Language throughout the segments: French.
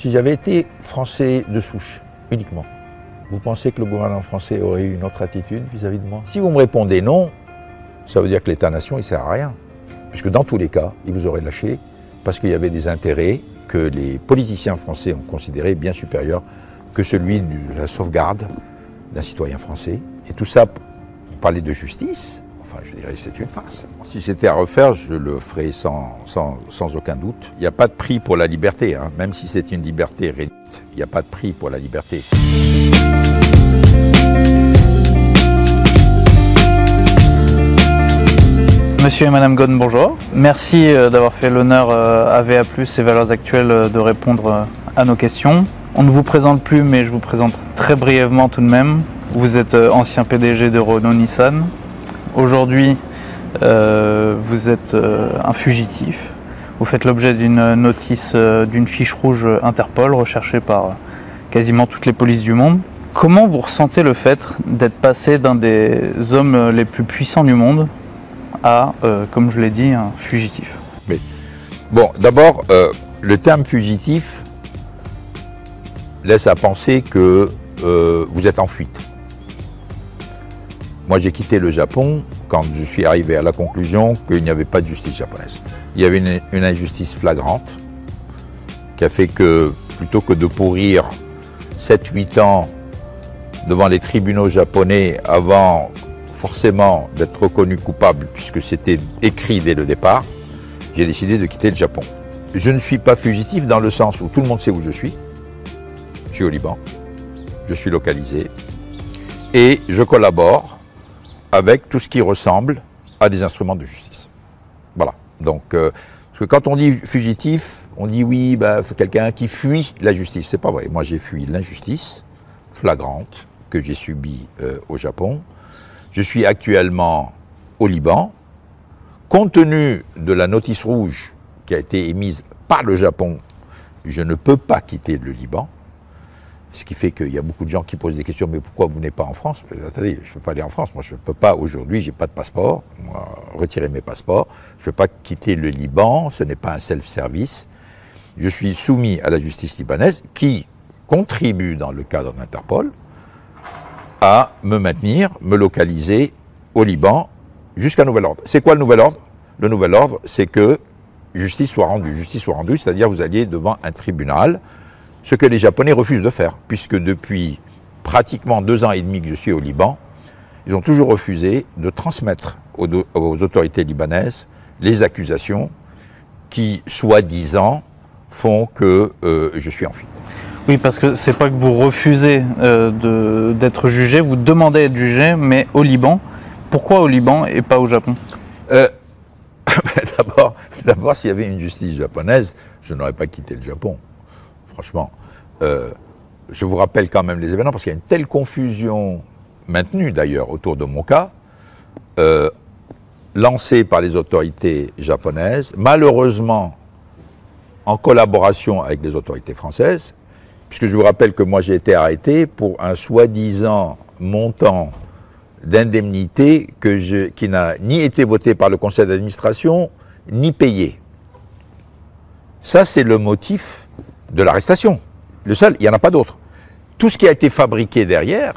Si j'avais été français de souche, uniquement, vous pensez que le gouvernement français aurait eu une autre attitude vis-à-vis de moi? Si vous me répondez non, ça veut dire que l'État-nation, il sert à rien. Puisque dans tous les cas, il vous aurait lâché parce qu'il y avait des intérêts que les politiciens français ont considérés bien supérieurs que celui de la sauvegarde d'un citoyen français. Et tout ça, on parlait de justice, enfin je dirais c'est une farce. Si c'était à refaire, je le ferais sans, sans, aucun doute. Il n'y a pas de prix pour la liberté, hein. même si c'est une liberté réduite, il n'y a pas de prix pour la liberté. Monsieur et Madame Gonne, bonjour. Merci euh, d'avoir fait l'honneur euh, à VA+, et Valeurs Actuelles euh, de répondre à nos questions. On ne vous présente plus, mais je vous présente très brièvement tout de même. Vous êtes ancien PDG de Renault Nissan. Aujourd'hui, vous êtes un fugitif. Vous faites l'objet d'une notice, d'une fiche rouge Interpol recherchée par quasiment toutes les polices du monde. Comment vous ressentez le fait d'être passé d'un des hommes les plus puissants du monde à, euh, comme je l'ai dit, un fugitif? Mais, Bon, d'abord, euh, le terme fugitif laisse à penser que euh, vous êtes en fuite. Moi, j'ai quitté le Japon quand je suis arrivé à la conclusion qu'il n'y avait pas de justice japonaise. Il y avait une, injustice flagrante qui a fait que, plutôt que de pourrir 7-8 ans devant les tribunaux japonais avant forcément d'être reconnu coupable puisque c'était écrit dès le départ, j'ai décidé de quitter le Japon. Je ne suis pas fugitif dans le sens où tout le monde sait où je suis. Je suis au Liban, je suis localisé et je collabore avec tout ce qui ressemble à des instruments de justice. Voilà. Donc, euh, parce que quand on dit fugitif, on dit oui, bah, quelqu'un qui fuit la justice. C'est pas vrai. Moi, j'ai fui l'injustice flagrante que j'ai subie euh, au Japon. Je suis actuellement au Liban. Compte tenu de la notice rouge qui a été émise par le Japon, je ne peux pas quitter le Liban. Ce qui fait qu'il y a beaucoup de gens qui posent des questions, mais pourquoi vous n'êtes pas en France? Attendez, je ne peux pas aller en France. Moi, je ne peux pas aujourd'hui, je n'ai pas de passeport. Retirer mes passeports. Je ne peux pas quitter le Liban. Ce n'est pas un self-service. Je suis soumis à la justice libanaise qui contribue dans le cadre d'Interpol à me maintenir, me localiser au Liban jusqu'à nouvel ordre. C'est quoi le nouvel ordre? Le nouvel ordre, c'est que justice soit rendue. Justice soit rendue, c'est-à-dire vous alliez devant un tribunal, ce que les Japonais refusent de faire, puisque depuis pratiquement deux ans et demi que je suis au Liban, ils ont toujours refusé de transmettre aux, aux autorités libanaises les accusations qui, soi-disant, font que euh, je suis en fuite. Oui, parce que c'est pas que vous refusez euh, d'être jugé, vous demandez d'être jugé, mais au Liban. Pourquoi au Liban et pas au Japon? Euh, D'abord, s'il y avait une justice japonaise, je n'aurais pas quitté le Japon. Franchement. Euh, je vous rappelle quand même les événements, parce qu'il y a une telle confusion maintenue d'ailleurs autour de mon cas, euh, lancée par les autorités japonaises, malheureusement en collaboration avec les autorités françaises, puisque je vous rappelle que moi j'ai été arrêté pour un soi-disant montant d'indemnité qui n'a ni été voté par le conseil d'administration, ni payé. Ça, c'est le motif de l'arrestation. Le seul, il n'y en a pas d'autre. Tout ce qui a été fabriqué derrière,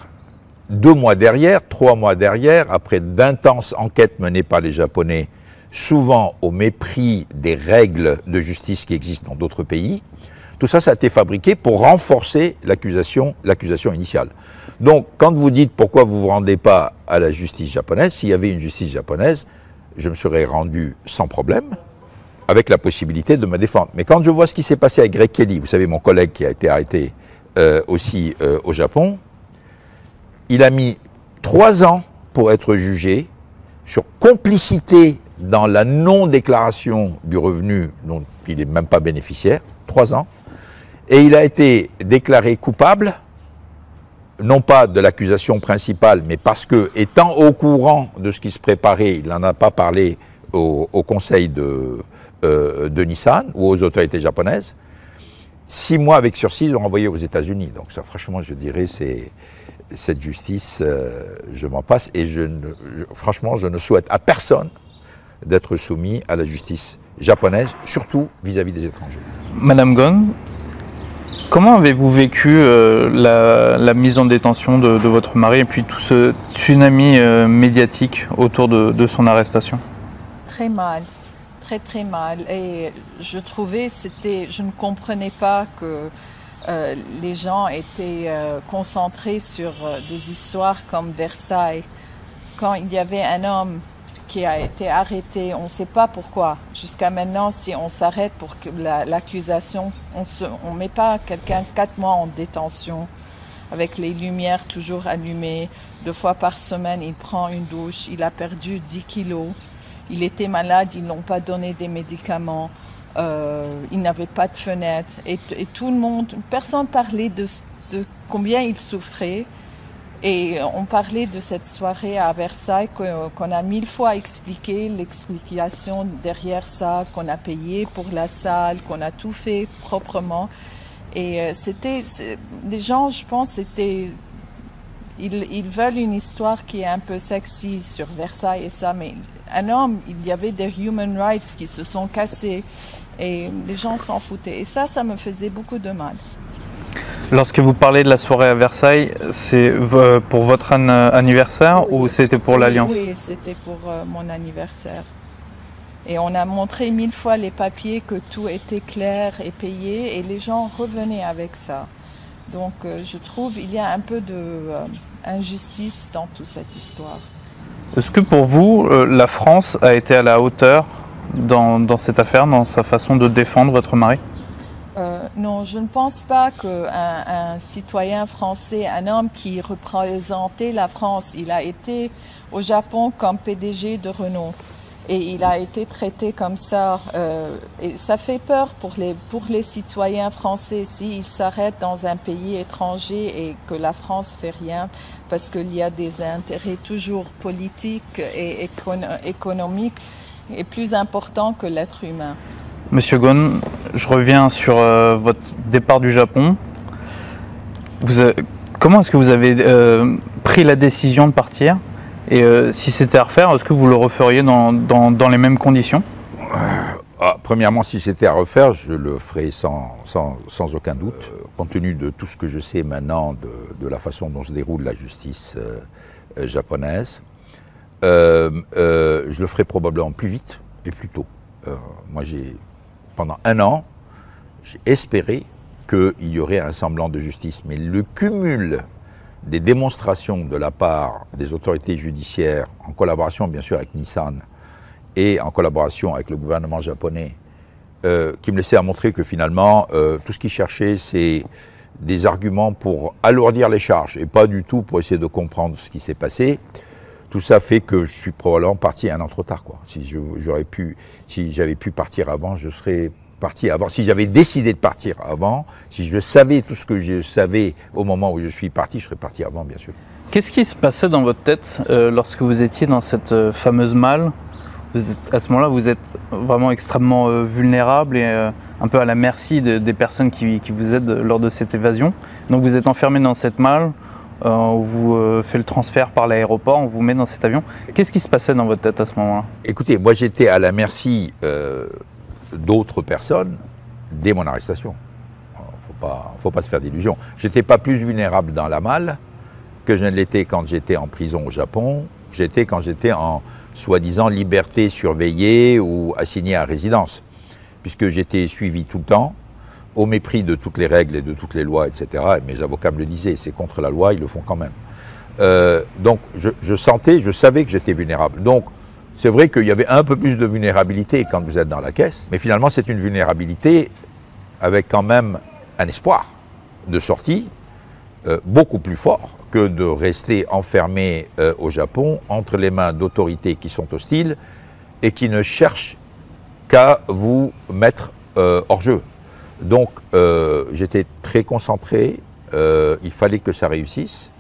deux mois derrière, trois mois derrière, après d'intenses enquêtes menées par les Japonais, souvent au mépris des règles de justice qui existent dans d'autres pays, tout ça, ça a été fabriqué pour renforcer l'accusation, l'accusation initiale. Donc, quand vous dites pourquoi vous ne vous rendez pas à la justice japonaise, s'il y avait une justice japonaise, je me serais rendu sans problème, avec la possibilité de me défendre. Mais quand je vois ce qui s'est passé avec Greg Kelly, vous savez, mon collègue qui a été arrêté euh, aussi euh, au Japon, il a mis trois ans pour être jugé sur complicité dans la non-déclaration du revenu dont il n'est même pas bénéficiaire, trois ans. Et il a été déclaré coupable, non pas de l'accusation principale, mais parce que, étant au courant de ce qui se préparait, il n'en a pas parlé au, conseil de, euh, de, Nissan ou aux autorités japonaises. Six mois avec sursis, ils ont envoyé aux États-Unis. Donc ça, franchement, je dirais, c'est cette justice, euh, je m'en passe. Et je franchement, je ne souhaite à personne d'être soumis à la justice japonaise, surtout vis-à-vis -vis des étrangers. Madame Gon, Comment avez-vous vécu euh, la, mise en détention de, votre mari et puis tout ce tsunami euh, médiatique autour de, son arrestation? Très mal, très très mal. Et je trouvais, c'était, je ne comprenais pas que euh, les gens étaient concentrés sur des histoires comme Versailles. Quand il y avait un homme qui a été arrêté. On ne sait pas pourquoi. Jusqu'à maintenant, si on s'arrête pour l'accusation, on ne met pas quelqu'un quatre mois en détention avec les lumières toujours allumées. Deux fois par semaine, il prend une douche. Il a perdu 10 kilos. Il était malade, ils n'ont pas donné des médicaments. Euh, il n'avait pas de fenêtre. Et, tout le monde, personne parlait de, combien il souffrait. Et on parlait de cette soirée à Versailles qu'on a mille fois expliqué, l'explication derrière ça, qu'on a payé pour la salle, qu'on a tout fait proprement. Et euh, c'était, les gens, je pense, c'était, ils, ils, veulent une histoire qui est un peu sexy sur Versailles et ça, mais un homme, il y avait des human rights qui se sont cassés et les gens s'en foutaient. Et ça, ça me faisait beaucoup de mal. Lorsque vous parlez de la soirée à Versailles, c'est pour votre anniversaire ou c'était pour l'Alliance? Oui, c'était pour euh, mon anniversaire. Et on a montré mille fois les papiers que tout était clair et payé et les gens revenaient avec ça. Donc euh, je trouve il y a un peu d'injustice euh, dans toute cette histoire. Est-ce que pour vous, la France a été à la hauteur dans cette affaire, dans sa façon de défendre votre mari? Euh, non, je ne pense pas qu'un un citoyen français, un homme qui représentait la France, il a été au Japon comme PDG de Renault et il a été traité comme ça. Euh, et ça fait peur pour les, pour les citoyens français s'ils s'arrêtent dans un pays étranger et que la France fait rien parce qu'il y a des intérêts toujours politiques et économiques et plus importants que l'être humain. Monsieur Gon, je reviens sur euh, votre départ du Japon. comment est-ce que vous avez euh, pris la décision de partir? Et euh, si c'était à refaire, est-ce que vous le referiez dans, les mêmes conditions? Ah, Premièrement, si c'était à refaire, je le ferais sans, sans, aucun doute. compte tenu de tout ce que je sais maintenant de, la façon dont se déroule la justice japonaise, je le ferai probablement plus vite et plus tôt. moi, j'ai pendant un an, j'ai espéré qu'il y aurait un semblant de justice. Mais le cumul des démonstrations de la part des autorités judiciaires, en collaboration bien sûr avec Nissan et en collaboration avec le gouvernement japonais, euh, qui me laissait à montrer que finalement, euh, tout ce qu'ils cherchaient, c'est des arguments pour alourdir les charges et pas du tout pour essayer de comprendre ce qui s'est passé. Tout ça fait que je suis probablement parti un an trop tard. Quoi. Si j'aurais pu, si j'avais pu partir avant, je serais parti avant. Si j'avais décidé de partir avant, si je savais tout ce que je savais au moment où je suis parti, je serais parti avant, bien sûr. Qu'est-ce qui se passait dans votre tête euh, lorsque vous étiez dans cette euh, fameuse malle? À ce moment-là, vous êtes vraiment extrêmement euh, vulnérable et un peu à la merci des personnes qui, qui, vous aident lors de cette évasion. Donc vous êtes enfermé dans cette malle, on vous fait le transfert par l'aéroport, on vous met dans cet avion. Qu'est-ce qui se passait dans votre tête à ce moment-là? Écoutez, moi j'étais à la merci d'autres personnes dès mon arrestation. Il ne faut pas se faire d'illusions. J'étais pas plus vulnérable dans la malle que je ne l'étais quand j'étais en prison au Japon, j'étais quand j'étais en soi-disant liberté surveillée ou assigné à résidence, puisque j'étais suivi tout le temps, au mépris de toutes les règles et de toutes les lois, etc. Et mes avocats me le disaient, c'est contre la loi, ils le font quand même. Euh, donc je, sentais, je savais que j'étais vulnérable. Donc c'est vrai qu'il y avait un peu plus de vulnérabilité quand vous êtes dans la caisse, mais finalement c'est une vulnérabilité avec quand même un espoir de sortie euh, beaucoup plus fort que de rester enfermé euh, au Japon entre les mains d'autorités qui sont hostiles et qui ne cherchent qu'à vous mettre hors jeu. Donc euh, j'étais très concentré, euh, il fallait que ça réussisse.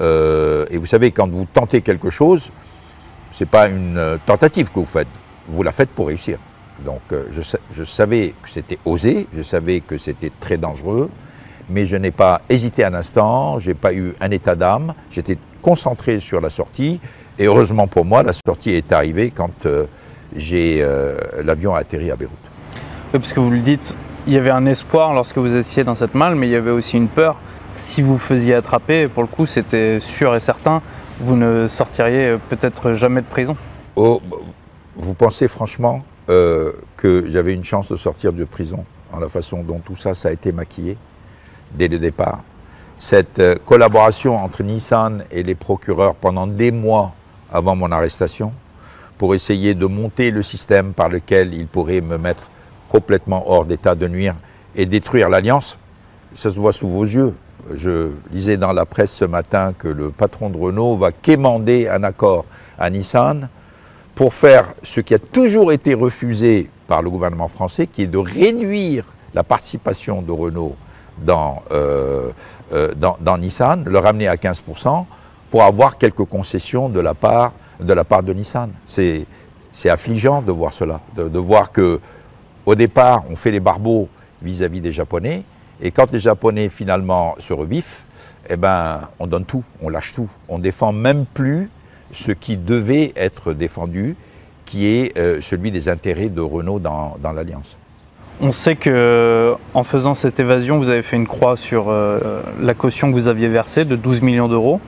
Euh, et vous savez, quand vous tentez quelque chose, ce n'est pas une tentative que vous faites, vous la faites pour réussir. Donc je, savais que c'était osé, je savais que c'était très dangereux, mais je n'ai pas hésité un instant, je n'ai pas eu un état d'âme, j'étais concentré sur la sortie, et heureusement pour moi, la sortie est arrivée quand l'avion a atterri à Beyrouth. Oui, parce que vous le dites, il y avait un espoir lorsque vous étiez dans cette malle, mais il y avait aussi une peur. Si vous faisiez attraper, pour le coup, c'était sûr et certain, vous ne sortiriez peut-être jamais de prison. Oh, vous pensez franchement euh, que j'avais une chance de sortir de prison en la façon dont tout ça, ça a été maquillé dès le départ? Cette euh, collaboration entre Nissan et les procureurs pendant des mois avant mon arrestation pour essayer de monter le système par lequel ils pourraient me mettre complètement hors d'état de nuire et détruire l'alliance, ça se voit sous vos yeux. Je lisais dans la presse ce matin que le patron de Renault va quémander un accord à Nissan pour faire ce qui a toujours été refusé par le gouvernement français, qui est de réduire la participation de Renault dans, euh, euh, Nissan, le ramener à 15% pour avoir quelques concessions de la part de, la part de Nissan. C'est affligeant de voir cela, de, voir que au départ, on fait les barbeaux vis-à-vis -vis des Japonais, et quand les Japonais finalement se rebiffent, eh ben, on donne tout, on lâche tout. On défend même plus ce qui devait être défendu, qui est euh, celui des intérêts de Renault dans, dans l'Alliance. On sait que en faisant cette évasion, vous avez fait une croix sur euh, la caution que vous aviez versée de 12 millions d'euros.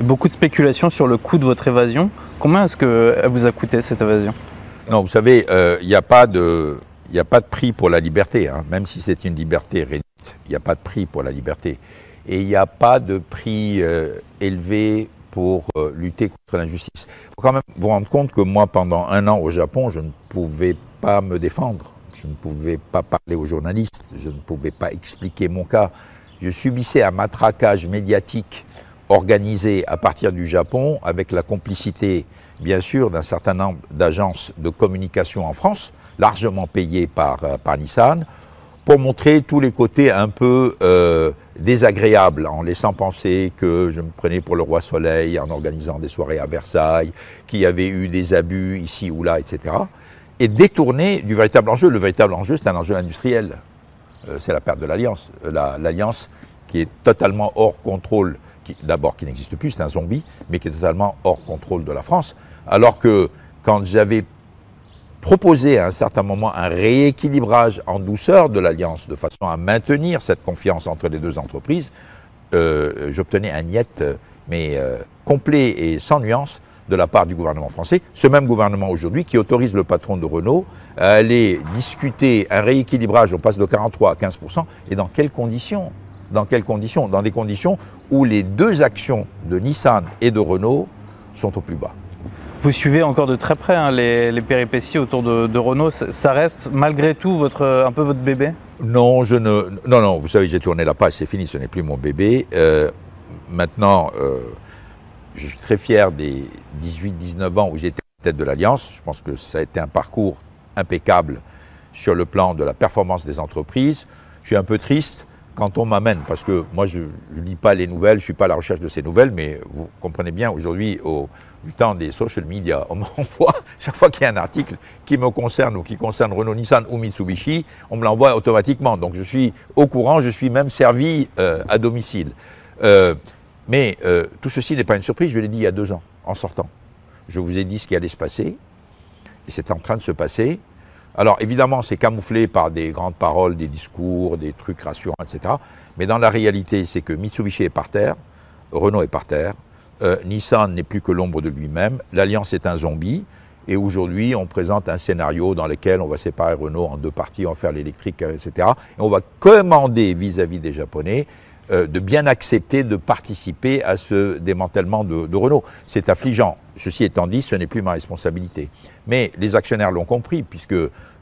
Beaucoup de spéculations sur le coût de votre évasion. Combien est-ce qu'elle vous a coûté cette évasion? Non, vous savez, euh, il n'y a, pas de, a pas de prix pour la liberté, hein. même si c'est une liberté réduite. Il n'y a pas de prix pour la liberté. Et il n'y a pas de prix élevé pour euh, lutter contre l'injustice. Il faut quand même vous rendre compte que moi, pendant un an au Japon, je ne pouvais pas me défendre. Je ne pouvais pas parler aux journalistes, je ne pouvais pas expliquer mon cas. Je subissais un matraquage médiatique organisé à partir du Japon avec la complicité, bien sûr, d'un certain nombre d'agences de communication en France, largement payées par, euh, par Nissan, pour montrer tous les côtés un peu euh, désagréables, en laissant penser que je me prenais pour le roi soleil en organisant des soirées à Versailles, qu'il y avait eu des abus ici ou là, etc. Et détourner du véritable enjeu. Le véritable enjeu, c'est un enjeu industriel. Euh, c'est la perte de l'alliance. L'alliance qui est totalement hors contrôle, d'abord qui n'existe plus, c'est un zombie, mais qui est totalement hors contrôle de la France. Alors que quand j'avais proposer à un certain moment un rééquilibrage en douceur de l'alliance de façon à maintenir cette confiance entre les deux entreprises, euh, j'obtenais un niet, mais euh, complet et sans nuance de la part du gouvernement français. Ce même gouvernement aujourd'hui qui autorise le patron de Renault à aller discuter un rééquilibrage, on passe de 43 à 15%, et dans quelles conditions? Dans quelles conditions? Dans des conditions où les deux actions de Nissan et de Renault sont au plus bas. Vous suivez encore de très près hein, les, péripéties autour de, de, Renault. Ça reste malgré tout votre, un peu votre bébé? Non, je ne. Non, non. Vous savez, j'ai tourné la page, c'est fini. Ce n'est plus mon bébé. Euh, maintenant, euh, je suis très fier des 18-19 ans où j'étais tête de l'alliance. Je pense que ça a été un parcours impeccable sur le plan de la performance des entreprises. Je suis un peu triste quand on m'amène, parce que moi je ne lis pas les nouvelles, je ne suis pas à la recherche de ces nouvelles, mais vous comprenez bien aujourd'hui au du temps des social media. On m'envoie, chaque fois qu'il y a un article qui me concerne ou qui concerne Renault, Nissan ou Mitsubishi, on me l'envoie automatiquement. Donc je suis au courant, je suis même servi euh, à domicile. Euh, mais euh, tout ceci n'est pas une surprise, je l'ai dit il y a deux ans, en sortant. Je vous ai dit ce qui allait se passer, et c'est en train de se passer. Alors évidemment, c'est camouflé par des grandes paroles, des discours, des trucs rassurants, etc. Mais dans la réalité, c'est que Mitsubishi est par terre, Renault est par terre, euh, Nissan n'est plus que l'ombre de lui-même, l'Alliance est un zombie, et aujourd'hui on présente un scénario dans lequel on va séparer Renault en deux parties, on va faire l'électrique, euh, etc. Et on va commander vis-à-vis des Japonais euh, de bien accepter de participer à ce démantèlement de, de Renault. C'est affligeant. Ceci étant dit, ce n'est plus ma responsabilité. Mais les actionnaires l'ont compris, puisque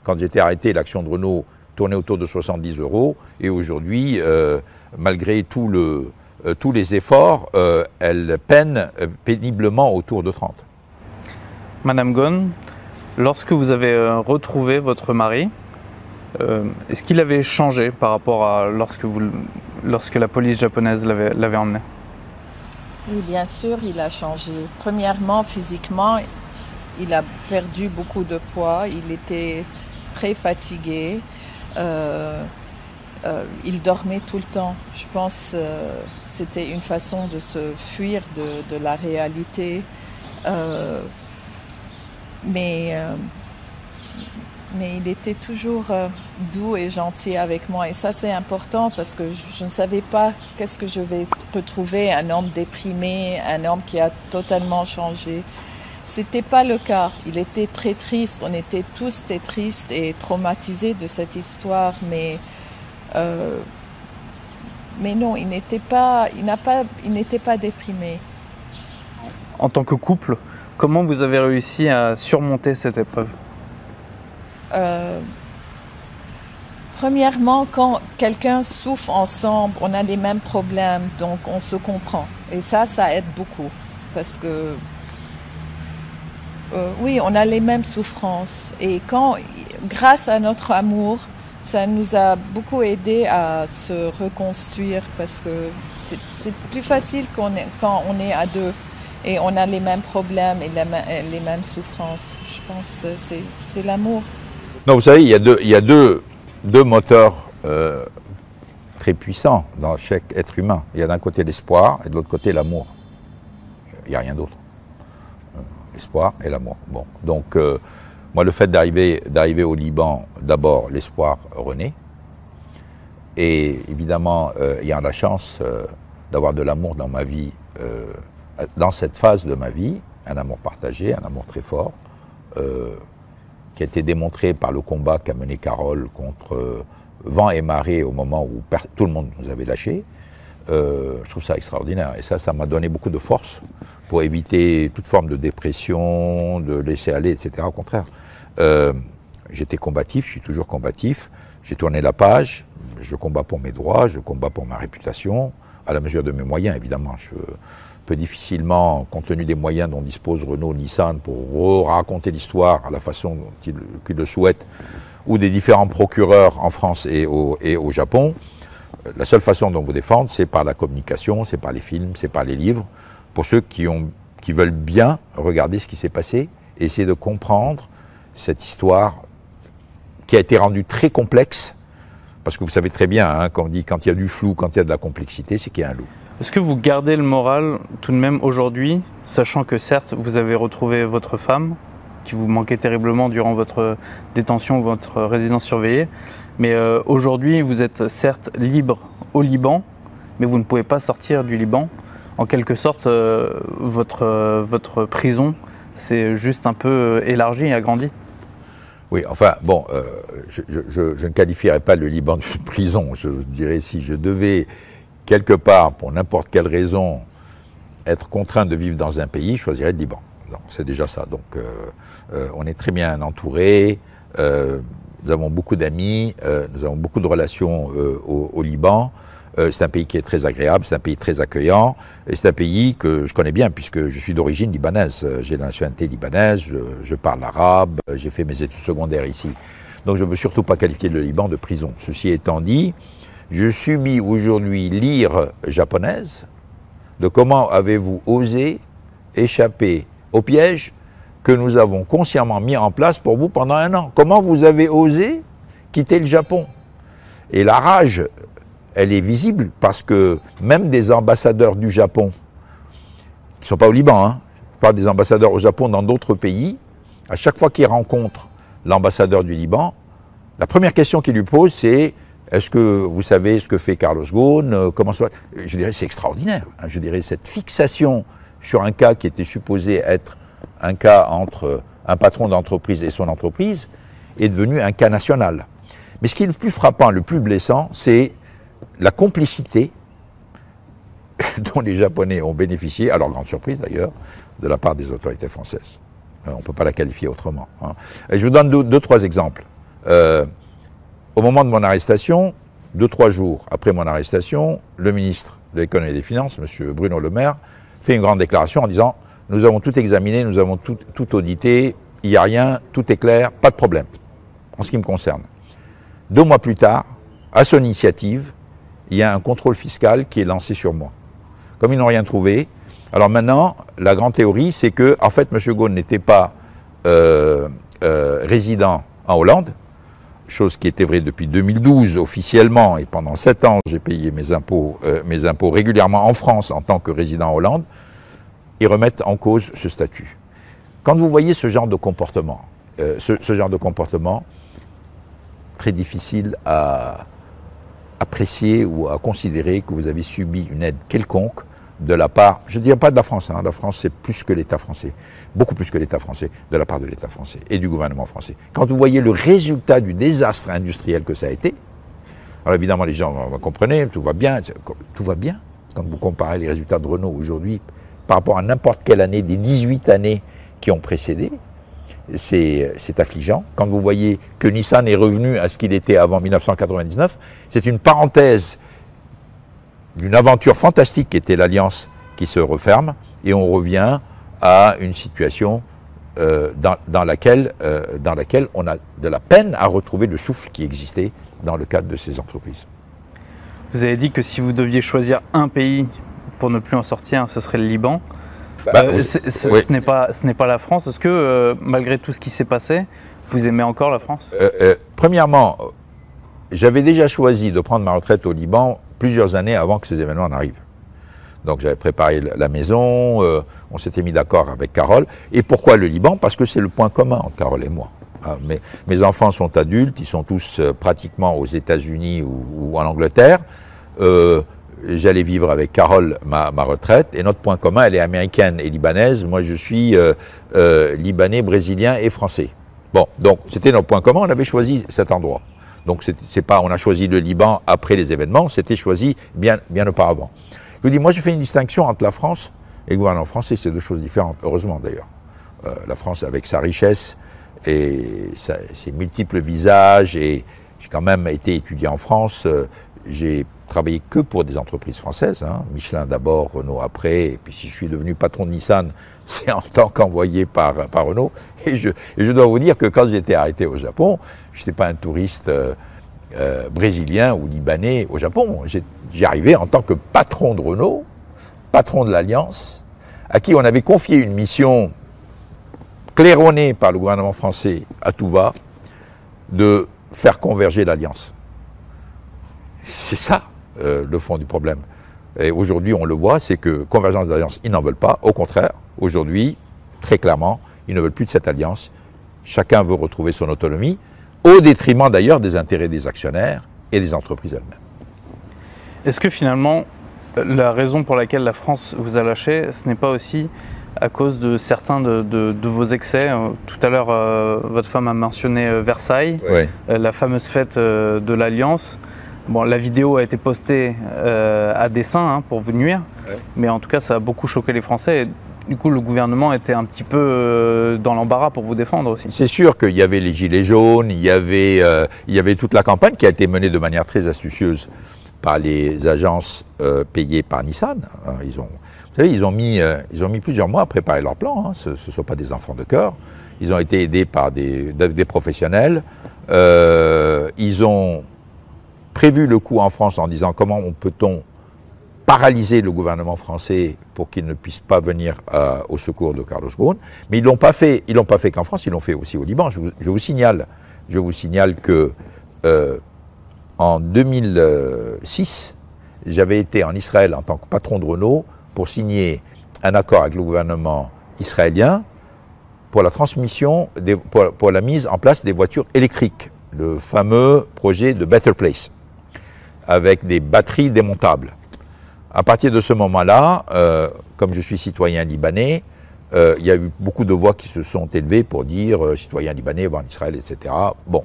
quand j'étais arrêté, l'action de Renault tournait autour de 70 euros, et aujourd'hui, malgré tout le euh, tous les efforts, euh, elle peine euh, péniblement autour de 30. Madame Ghosn, lorsque vous avez retrouvé votre mari, est-ce qu'il avait changé par rapport à lorsque, vous, lorsque la police japonaise l'avait emmené? Oui, bien sûr, il a changé. Premièrement, physiquement, il a perdu beaucoup de poids, il était très fatigué. Euh, il dormait tout le temps. Je pense que euh, c'était une façon de se fuir de, la réalité. Euh, mais mais il était toujours euh, doux et gentil avec moi. Et ça, c'est important parce que je, ne savais pas qu'est-ce que je vais retrouver, un homme déprimé, un homme qui a totalement changé. C'était pas le cas. Il était très triste. On était tous très tristes et traumatisés de cette histoire, mais euh, mais non, il n'était pas, il n'a pas, il n'était pas déprimé. En tant que couple, comment vous avez réussi à surmonter cette épreuve? Euh, Premièrement, quand quelqu'un souffre ensemble, on a les mêmes problèmes, donc on se comprend. Et ça, ça aide beaucoup. Parce que, euh, oui, on a les mêmes souffrances. Et quand, grâce à notre amour, ça nous a beaucoup aidé à se reconstruire parce que c'est plus facile quand on est à deux et on a les mêmes problèmes et les, mêmes souffrances. Je pense que c'est l'amour. Non, vous savez, il y a deux, moteurs euh, très puissants dans chaque être humain. Il y a d'un côté l'espoir et de l'autre côté l'amour. Il n'y a rien d'autre. Euh, l'espoir et l'amour. Bon, donc euh, moi, le fait d'arriver, au Liban, d'abord, l'espoir renaît. Et évidemment, euh, il y a la chance euh, d'avoir de l'amour dans ma vie, euh, dans cette phase de ma vie, un amour partagé, un amour très fort, qui a été démontré par le combat qu'a mené Carole contre vent et marée au moment où tout le monde nous avait lâchés. je trouve ça extraordinaire. Et ça, ça m'a donné beaucoup de force pour éviter toute forme de dépression, de laisser aller, etc. Au contraire, euh, j'étais combatif, je suis toujours combatif. J'ai tourné la page, je combats pour mes droits, je combats pour ma réputation, à la mesure de mes moyens, évidemment. Je peux difficilement, compte tenu des moyens dont dispose Renault, Nissan, pour raconter l'histoire à la façon qu'ils le souhaitent, ou des différents procureurs en France et au, Japon, la seule façon dont vous défendre, c'est par la communication, c'est par les films, c'est par les livres, pour ceux qui, qui veulent bien regarder ce qui s'est passé, essayer de comprendre cette histoire qui a été rendue très complexe, parce que vous savez très bien, hein, quand on dit quand il y a du flou, quand il y a de la complexité, c'est qu'il y a un loup. Est-ce que vous gardez le moral tout de même aujourd'hui, sachant que certes, vous avez retrouvé votre femme, qui vous manquait terriblement durant votre détention ou votre résidence surveillée, mais euh, aujourd'hui, vous êtes certes libre au Liban, mais vous ne pouvez pas sortir du Liban. En quelque sorte, euh, votre, euh, votre prison s'est juste un peu élargie et agrandie. Oui, enfin, bon, euh, je, ne qualifierais pas le Liban de prison. Je dirais si je devais, quelque part, pour n'importe quelle raison, être contraint de vivre dans un pays, je choisirais le Liban. C'est déjà ça. Donc, euh, euh, on est très bien entouré. nous avons beaucoup d'amis. nous avons beaucoup de relations au, Liban. Euh, c'est un pays qui est très agréable, c'est un pays très accueillant, et c'est un pays que je connais bien puisque je suis d'origine libanaise. J'ai la nationalité libanaise, je, parle arabe, j'ai fait mes études secondaires ici. Donc je ne veux surtout pas qualifier le Liban de prison. Ceci étant dit, je subis aujourd'hui l'ire japonaise de comment avez-vous osé échapper au piège que nous avons consciemment mis en place pour vous pendant un an. Comment vous avez osé quitter le Japon? Et la rage elle est visible parce que même des ambassadeurs du Japon, qui ne sont pas au Liban, hein, des ambassadeurs au Japon dans d'autres pays, à chaque fois qu'ils rencontrent l'ambassadeur du Liban, la première question qu'ils lui posent, c'est est-ce que vous savez ce que fait Carlos Ghosn euh, Comment ça Je dirais c'est extraordinaire. Hein. je dirais cette fixation sur un cas qui était supposé être un cas entre un patron d'entreprise et son entreprise est devenu un cas national. Mais ce qui est le plus frappant, le plus blessant, c'est la complicité dont les Japonais ont bénéficié, à leur grande surprise d'ailleurs, de la part des autorités françaises. Euh, on ne peut pas la qualifier autrement. Hein. Et je vous donne deux, trois exemples. Euh, au moment de mon arrestation, deux, trois jours après mon arrestation, le ministre de l'économie et des finances, M. Bruno Le Maire, fait une grande déclaration en disant Nous avons tout examiné, nous avons tout, tout audité, il n'y a rien, tout est clair, pas de problème, en ce qui me concerne. Deux mois plus tard, à son initiative, il y a un contrôle fiscal qui est lancé sur moi. Comme ils n'ont rien trouvé, alors maintenant, la grande théorie, c'est que, en fait, M. Ghosn n'était pas euh, euh, résident en Hollande, chose qui était vraie depuis 2012 officiellement, et pendant sept ans, j'ai payé mes impôts, euh, mes impôts régulièrement en France en tant que résident en Hollande, ils remettent en cause ce statut. Quand vous voyez ce genre de comportement, ce, genre de comportement, très difficile à apprécier ou à considérer que vous avez subi une aide quelconque de la part, je ne dirais pas de la France, hein, la France c'est plus que l'État français, beaucoup plus que l'État français, de la part de l'État français et du gouvernement français. Quand vous voyez le résultat du désastre industriel que ça a été, alors évidemment les gens vous comprenez, tout va bien, tout va bien. Quand vous comparez les résultats de Renault aujourd'hui par rapport à n'importe quelle année des 18 années qui ont précédé, c'est affligeant. Quand vous voyez que Nissan est revenu à ce qu'il était avant 1999, c'est une parenthèse d'une aventure fantastique qui était l'alliance qui se referme, et on revient à une situation euh, dans, laquelle, euh, dans laquelle on a de la peine à retrouver le souffle qui existait dans le cadre de ces entreprises. Vous avez dit que si vous deviez choisir un pays pour ne plus en sortir, ce serait le Liban. Bah, euh, ce n'est pas, ce pas la France. Est-ce que, malgré tout ce qui s'est passé, vous aimez encore la France? Premièrement, j'avais déjà choisi de prendre ma retraite au Liban plusieurs années avant que ces événements n'arrivent. Donc j'avais préparé la maison, euh, on s'était mis d'accord avec Carole. Et pourquoi le Liban? Parce que c'est le point commun entre Carole et moi. Ah, mes, enfants sont adultes, ils sont tous euh, pratiquement aux États-Unis ou, en Angleterre. Euh, j'allais vivre avec Carole ma, retraite. Et notre point commun, elle est américaine et libanaise. Moi, je suis libanais, brésilien et français. Bon, donc c'était notre point commun, on avait choisi cet endroit. Donc c'est pas, on a choisi le Liban après les événements, c'était choisi bien, bien auparavant. Je vous dis, moi je fais une distinction entre la France et le gouvernement français, c'est deux choses différentes, heureusement d'ailleurs. Euh, la France avec sa richesse et ses multiples visages, et j'ai quand même été étudié en France, euh, j'ai travaillé que pour des entreprises françaises, hein. Michelin d'abord, Renault après, et puis si je suis devenu patron de Nissan, c'est en tant qu'envoyé par, par Renault. Et je, dois vous dire que quand j'étais arrêté au Japon, je n'étais pas un touriste euh, euh, brésilien ou libanais au Japon. J'y arrivais en tant que patron de Renault, patron de l'Alliance, à qui on avait confié une mission claironnée par le gouvernement français à tout va, de faire converger l'Alliance. C'est ça euh, le fond du problème. Et aujourd'hui, on le voit, c'est que convergence d'alliance, ils n'en veulent pas. Au contraire, aujourd'hui, très clairement, ils ne veulent plus de cette alliance. Chacun veut retrouver son autonomie, au détriment d'ailleurs des intérêts des actionnaires et des entreprises elles-mêmes. Est-ce que finalement, la raison pour laquelle la France vous a lâché, ce n'est pas aussi à cause de certains de, vos excès. Euh, tout à l'heure, euh, votre femme a mentionné euh, Versailles, la fameuse fête de l'Alliance. Bon, la vidéo a été postée à dessein hein, pour vous nuire, mais en tout cas, ça a beaucoup choqué les Français du coup, le gouvernement était un petit peu euh, dans l'embarras pour vous défendre aussi. C'est sûr qu'il y avait les gilets jaunes, il y avait, euh, il y avait toute la campagne qui a été menée de manière très astucieuse par les agences euh, payées par Nissan. Hein, ils ont, vous savez, ils ont, mis, ils ont mis plusieurs mois à préparer leur plan. Hein. Ce ne sont pas des enfants de cœur. Ils ont été aidés par des, des professionnels. ils ont prévu le coup en France en disant comment peut-on paralyser le gouvernement français pour qu'il ne puisse pas venir euh, au secours de Carlos Ghosn. Mais ils l'ont pas fait. Ils l'ont pas fait qu'en France. Ils l'ont fait aussi au Liban. Je vous, signale, je vous signale que euh, en 2006, j'avais été en Israël en tant que patron de Renault pour signer un accord avec le gouvernement israélien pour la transmission, pour la mise en place des voitures électriques, le fameux projet de Better Place, avec des batteries démontables. À partir de ce moment-là, euh, comme je suis citoyen libanais, euh, il y a eu beaucoup de voix qui se sont élevées pour dire euh, citoyen libanais, va en Israël, etc. Bon,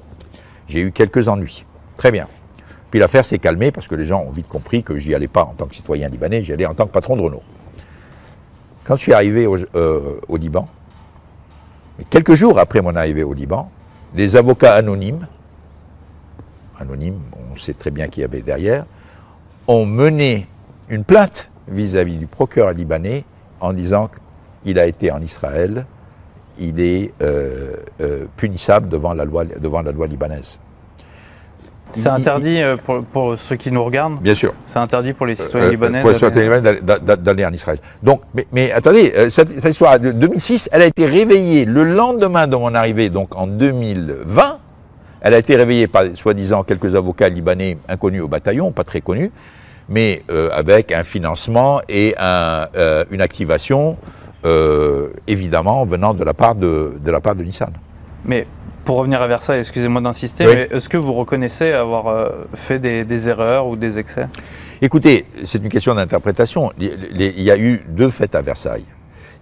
j'ai eu quelques ennuis. Très bien. Puis l'affaire s'est calmée parce que les gens ont vite compris que j'y allais pas en tant que citoyen libanais, j'y allais en tant que patron de Renault. Quand je suis arrivé au, au Liban, quelques jours après mon arrivée au Liban, des avocats anonymes, anonymes, on sait très bien qui y avait derrière, ont mené une plainte vis-à-vis du procureur libanais en disant qu'il a été en Israël, il est euh, euh, punissable devant la loi, devant la loi libanaise. C'est interdit euh, pour, ceux qui nous regardent Bien sûr. C'est interdit pour les citoyens libanais Pour les citoyens libanais d'aller en Israël. Donc, mais, attendez, cette, histoire de 2006, elle a été réveillée le lendemain de mon arrivée, donc en 2020. Elle a été réveillée par, soi-disant, quelques avocats libanais inconnus au bataillon, pas très connus, mais euh, avec un financement et euh, une activation, euh, évidemment, venant de la part de, de la part de Nissan. Mais Pour revenir à Versailles, excusez-moi d'insister, Oui. mais est-ce que vous reconnaissez avoir fait des, des erreurs ou des excès? Écoutez, c'est une question d'interprétation. Il y a eu deux fêtes à Versailles.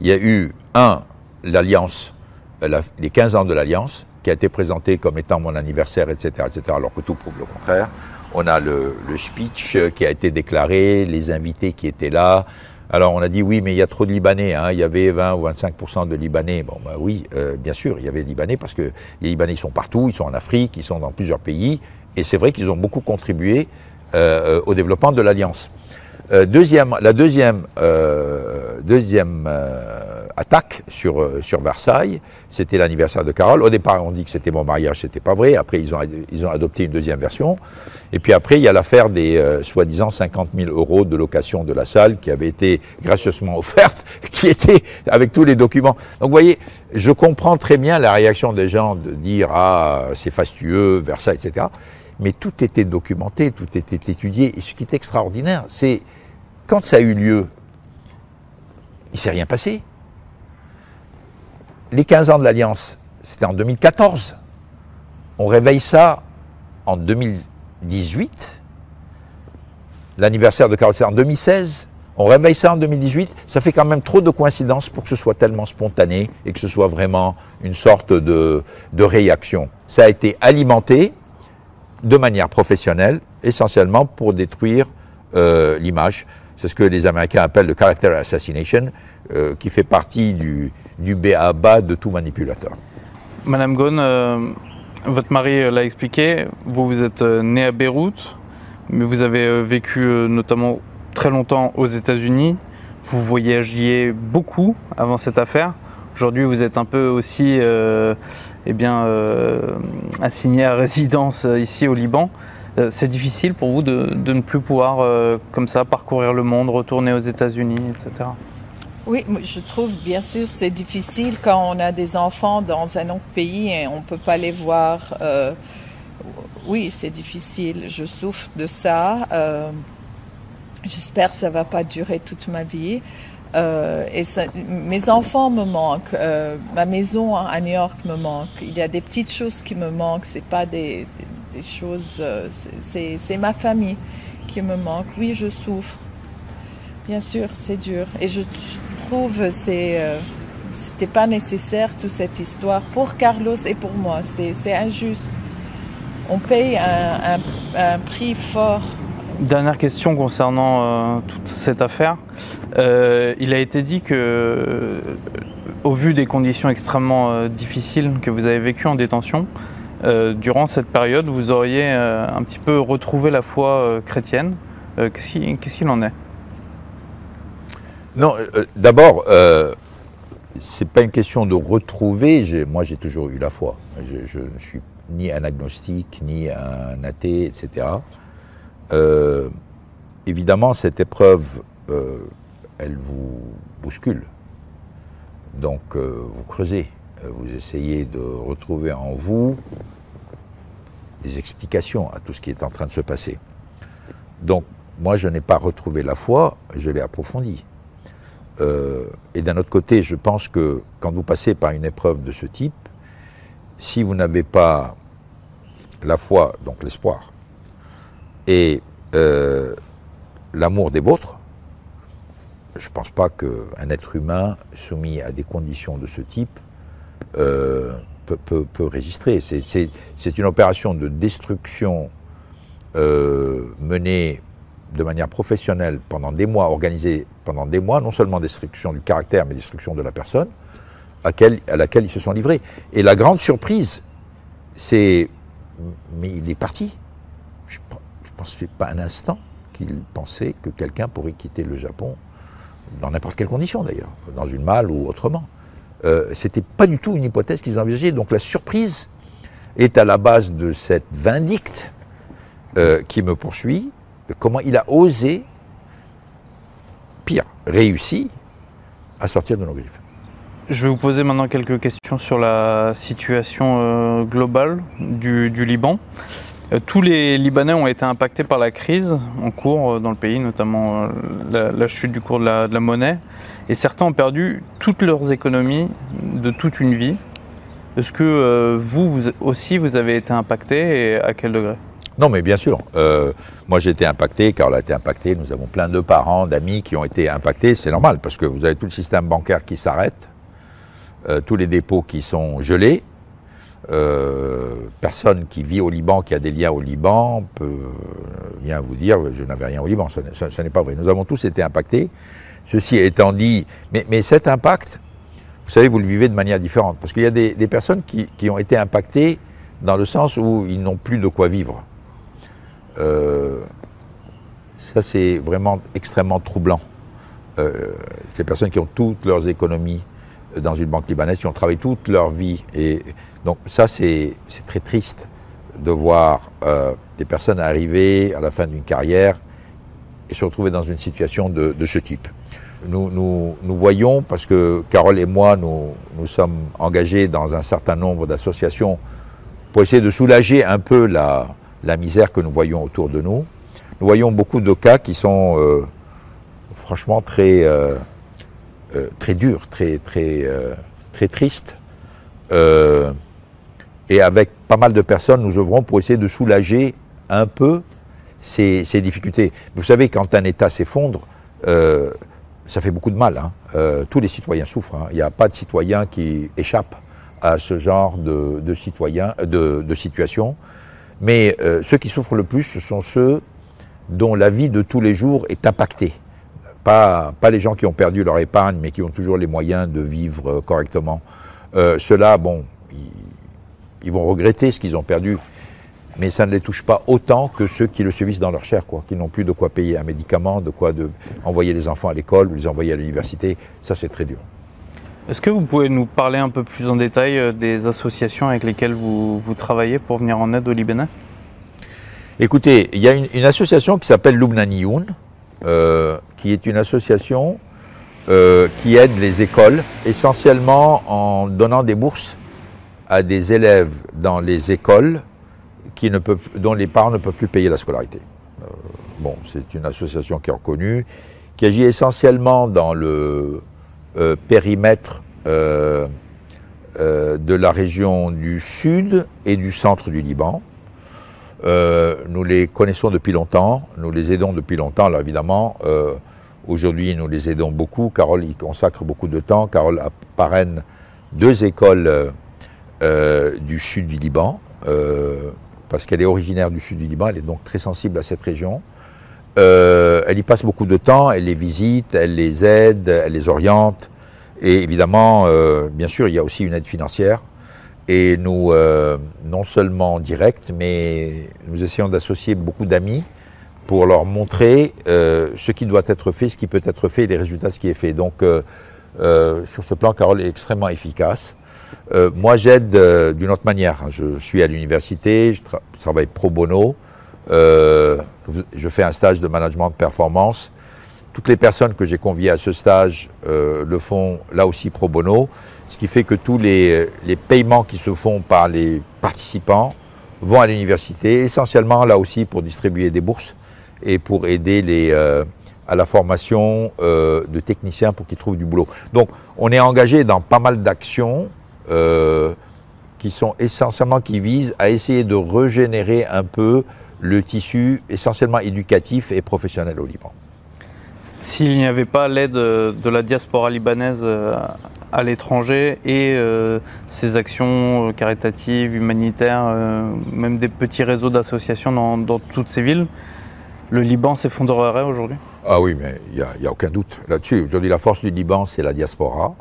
Il y a eu, un, l'Alliance, la- les 15 ans de l'Alliance, qui a été présenté comme étant mon anniversaire, etc., etc., alors que tout prouve le contraire. On a le, speech euh, qui a été déclaré, les invités qui étaient là. Alors on a dit oui, mais il y a trop de Libanais. hein. Il y avait 20 ou 25 de Libanais. Bon, bah oui, euh, bien sûr, il y avait des Libanais parce que les Libanais sont partout, ils sont en Afrique, ils sont dans plusieurs pays, et c'est vrai qu'ils ont beaucoup contribué euh, au développement de l'alliance. Euh, deuxième, la deuxième, euh, deuxième euh, attaque sur, euh, sur Versailles, c'était l'anniversaire de Carole. Au départ, on dit que c'était mon mariage, c'était pas vrai. Après, ils ont, ils ont adopté une deuxième version. Et puis après, il y a l'affaire des euh, soi-disant 50 000 euros de location de la salle qui avait été gracieusement offerte, qui était avec tous les documents. Donc, vous voyez, je comprends très bien la réaction des gens de dire ah c'est fastueux, Versailles, etc. Mais tout était documenté, tout était étudié. Et ce qui est extraordinaire, c'est quand ça a eu lieu, il ne s'est rien passé. Les 15 ans de l'Alliance, c'était en 2014. On réveille ça en 2018. L'anniversaire de Carole, en 2016. On réveille ça en 2018. Ça fait quand même trop de coïncidences pour que ce soit tellement spontané et que ce soit vraiment une sorte de, de réaction. Ça a été alimenté de manière professionnelle, essentiellement pour détruire euh, l'image. C'est ce que les Américains appellent le character assassination, euh, qui fait partie du, du B.A.-ba de tout manipulateur. Madame Ghosn, euh, votre mari euh, l'a expliqué, vous, vous êtes euh, né à Beyrouth, mais vous avez vécu notamment très longtemps aux États-Unis. Vous voyagiez beaucoup avant cette affaire. Aujourd'hui, vous êtes un peu aussi euh, eh bien, euh, assigné à résidence ici au Liban. Euh, C'est difficile pour vous de, ne plus pouvoir, euh, comme ça, parcourir le monde, retourner aux États-Unis, etc. Oui, je trouve bien sûr c'est difficile quand on a des enfants dans un autre pays et on ne peut pas les voir. euh, oui, c'est difficile. Je souffre de ça. J'espère que ça va pas durer toute ma vie. Et mes enfants me manquent. ma maison à New York me manque. Il y a des petites choses qui me manquent. C'est pas des, des- choses. euh, c'est- ma famille qui me manque. Oui, je souffre. Bien sûr, c'est dur. Et je trouve c'est euh, c'était pas nécessaire toute cette histoire pour Carlos et pour moi. C'est injuste. On paye un, prix fort. Dernière question concernant euh, toute cette affaire. Euh, il a été dit que, au vu des conditions extrêmement difficiles que vous avez vécues en détention, durant cette période, vous auriez euh, un petit peu retrouvé la foi euh, chrétienne. Euh, Qu'est-ce qu'il en est? Non, euh, d'abord, euh, c'est pas une question de retrouver. Moi, j'ai toujours eu la foi. Je, ne suis ni un agnostique, ni un athée, etc. Euh, évidemment, cette épreuve, euh, elle vous bouscule. Donc, euh, vous creusez. Euh, Vous essayez de retrouver en vous des explications à tout ce qui est en train de se passer. Donc, moi, je n'ai pas retrouvé la foi, je l'ai approfondie. Euh, et d'un autre côté, je pense que quand vous passez par une épreuve de ce type, si vous n'avez pas la foi, donc l'espoir, et euh, l'amour des vôtres, je ne pense pas qu'un être humain soumis à des conditions de ce type euh, peut, peut- peut. C'est- une opération de destruction euh, menée de manière professionnelle pendant des mois, organisée pendant des mois, non seulement destruction du caractère, mais destruction de la personne, à, quelle- à laquelle ils se sont livrés. Et la grande surprise, c'est. Mais il est parti. Je ne pensais pas un instant qu'il pensait que quelqu'un pourrait quitter le Japon, dans n'importe quelle condition d'ailleurs, dans une malle ou autrement. Euh, C'était pas du tout une hypothèse qu'ils envisageaient. Donc la surprise est à la base de cette vindicte euh, qui me poursuit, comment il a osé, pire, réussi à sortir de nos griffes. Je vais vous poser maintenant quelques questions sur la situation euh, globale du, Liban. Euh, tous les Libanais ont été impactés par la crise en cours dans le pays, notamment la, chute du cours de la monnaie. Et certains ont perdu toutes leurs économies de toute une vie. Est-ce que vous, vous, aussi, vous avez été impacté et à quel degré? Non, mais bien sûr. moi, j'ai été impacté, Carole a été impacté. Nous avons plein de parents, d'amis qui ont été impactés. C'est normal, parce que vous avez tout le système bancaire qui s'arrête, tous les dépôts qui sont gelés. personne qui vit au Liban, qui a des liens au Liban, peut vient vous dire je n'avais rien au Liban. Ce, n'est pas vrai. Nous avons tous été impactés. Ceci étant dit, mais, cet impact, vous savez, vous le vivez de manière différente. Parce qu'il y a des, personnes qui, ont été impactées dans le sens où ils n'ont plus de quoi vivre. Euh, ça, c'est vraiment extrêmement troublant. Euh, ces personnes qui ont toutes leurs économies dans une banque libanaise, qui ont travaillé toute leur vie. Et donc ça, c'est très triste de voir euh, des personnes arriver à la fin d'une carrière et se retrouver dans une situation de, ce type. Nous, nous, nous, voyons, parce que Carole et moi, nous, nous sommes engagés dans un certain nombre d'associations pour essayer de soulager un peu la, misère que nous voyons autour de nous. Nous voyons beaucoup de cas qui sont euh, franchement très, euh, très durs, très, très, très tristes. et avec pas mal de personnes, nous œuvrons pour essayer de soulager un peu ces, difficultés. Vous savez, quand un État s'effondre, euh, ça fait beaucoup de mal. Hein. Euh, tous les citoyens souffrent. Hein. Il n'y a pas de citoyen qui échappe à ce genre de, situation. Mais euh, ceux qui souffrent le plus, ce sont ceux dont la vie de tous les jours est impactée. Pas, pas les gens qui ont perdu leur épargne, mais qui ont toujours les moyens de vivre correctement. Ceux-là, bon, ils vont regretter ce qu'ils ont perdu, mais ça ne les touche pas autant que ceux qui le subissent dans leur chair, quoi, qui n'ont plus de quoi payer un médicament, de quoi de envoyer les enfants à l'école ou les envoyer à l'université. Ça, c'est très dur. Est-ce que vous pouvez nous parler un peu plus en détail euh, des associations avec lesquelles vous, vous travaillez pour venir en aide aux Libanais? Écoutez, il y a une, association qui s'appelle Lubnaniyoun, euh, qui est une association euh, qui aide les écoles, essentiellement en donnant des bourses à des élèves dans les écoles qui ne dont les parents ne peuvent plus payer la scolarité. Euh, bon, c'est une association qui est reconnue, qui agit essentiellement dans le euh, périmètre euh, de la région du sud et du centre du Liban. nous les connaissons depuis longtemps, nous les aidons depuis longtemps. Alors évidemment, aujourd'hui, nous les aidons beaucoup. Carole y consacre beaucoup de temps. Carole parraine deux écoles du sud du Liban, parce qu'elle est originaire du sud du Liban, elle est donc très sensible à cette région. Euh, elle y passe beaucoup de temps, elle les visite, elle les aide, elle les oriente. Et évidemment, bien sûr, il y a aussi une aide financière. Et nous, non seulement direct, mais nous essayons d'associer beaucoup d'amis pour leur montrer ce qui doit être fait, ce qui peut être fait les résultats, ce qui est fait. Donc, sur ce plan, Carole est extrêmement efficace. Euh, moi, j'aide euh, d'une autre manière. Je, suis à l'université, je, travaille pro bono, euh, je fais un stage de management de performance. Toutes les personnes que j'ai conviées à ce stage le font là aussi pro bono, ce qui fait que tous les, les paiements qui se font par les participants vont à l'université, essentiellement là aussi pour distribuer des bourses et pour aider les, à la formation de techniciens pour qu'ils trouvent du boulot. Donc on est engagé dans pas mal d'actions euh, qui sont essentiellement, qui visent à essayer de régénérer un peu le tissu essentiellement éducatif et professionnel au Liban. S'il n'y avait pas l'aide de la diaspora libanaise euh, à l'étranger et euh, ces actions caritatives, humanitaires, même des petits réseaux d'associations dans, toutes ces villes, le Liban s'effondrerait aujourd'hui? Ah oui, mais il n'y a, a, aucun doute là-dessus. Aujourd'hui, la force du Liban, c'est la diaspora.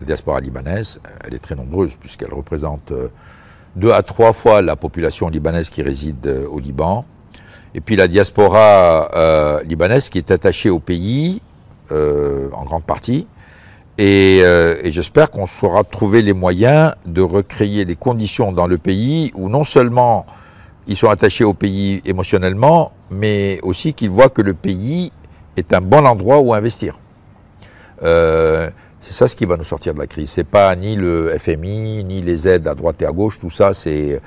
La diaspora libanaise, elle est très nombreuse puisqu'elle représente euh, deux à trois fois la population libanaise qui réside euh, au Liban. Et puis la diaspora euh, libanaise qui est attachée au pays en grande partie. Et, et j'espère qu'on saura trouver les moyens de recréer les conditions dans le pays où non seulement ils sont attachés au pays émotionnellement, mais aussi qu'ils voient que le pays est un bon endroit où investir. Euh, c'est ça ce qui va nous sortir de la crise. C'est pas ni le FMI, ni les aides à droite et à gauche, tout ça c'est,